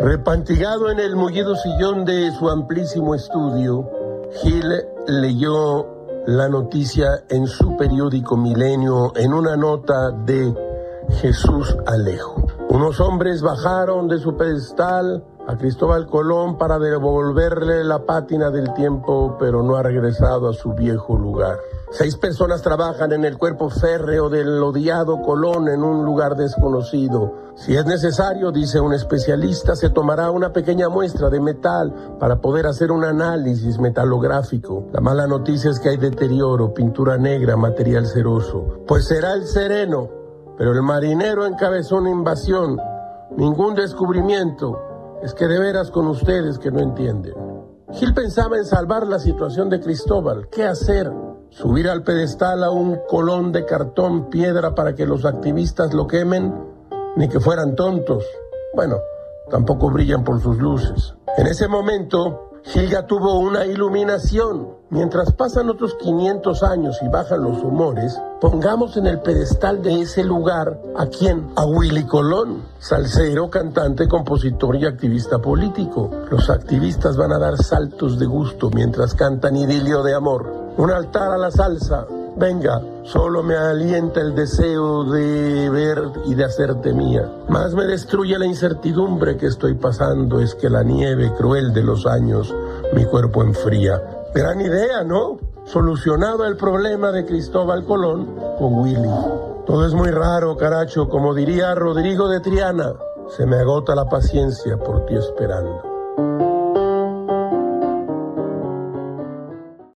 Repantigado en el mullido sillón de su amplísimo estudio, Gil leyó la noticia en su periódico Milenio en una nota de Jesús Alejo. Unos hombres bajaron de su pedestal a Cristóbal Colón para devolverle la pátina del tiempo, pero no ha regresado a su viejo lugar. Seis personas trabajan en el cuerpo férreo del odiado Colón en un lugar desconocido. Si es necesario, dice un especialista, se tomará una pequeña muestra de metal para poder hacer un análisis metalográfico. La mala noticia es que hay deterioro, pintura negra, material ceroso. Pues será el sereno, pero el marinero encabezó una invasión. Ningún descubrimiento. Es que de veras con ustedes que no entienden. Gil pensaba en salvar la situación de Cristóbal. ¿Qué hacer? subir al pedestal a un colón de cartón piedra para que los activistas lo quemen, ni que fueran tontos. Bueno, tampoco brillan por sus luces. En ese momento, Gilga tuvo una iluminación. Mientras pasan otros 500 años y bajan los humores, pongamos en el pedestal de ese lugar a quién? A Willy Colón, salsero, cantante, compositor y activista político. Los activistas van a dar saltos de gusto mientras cantan idilio de amor un altar a la salsa. Venga, solo me alienta el deseo de ver y de hacerte mía. Más me destruye la incertidumbre que estoy pasando, es que la nieve cruel de los años mi cuerpo enfría. Gran idea, ¿no? Solucionado el problema de Cristóbal Colón con Willy. Todo es muy raro, caracho, como diría Rodrigo de Triana. Se me agota la paciencia por ti esperando.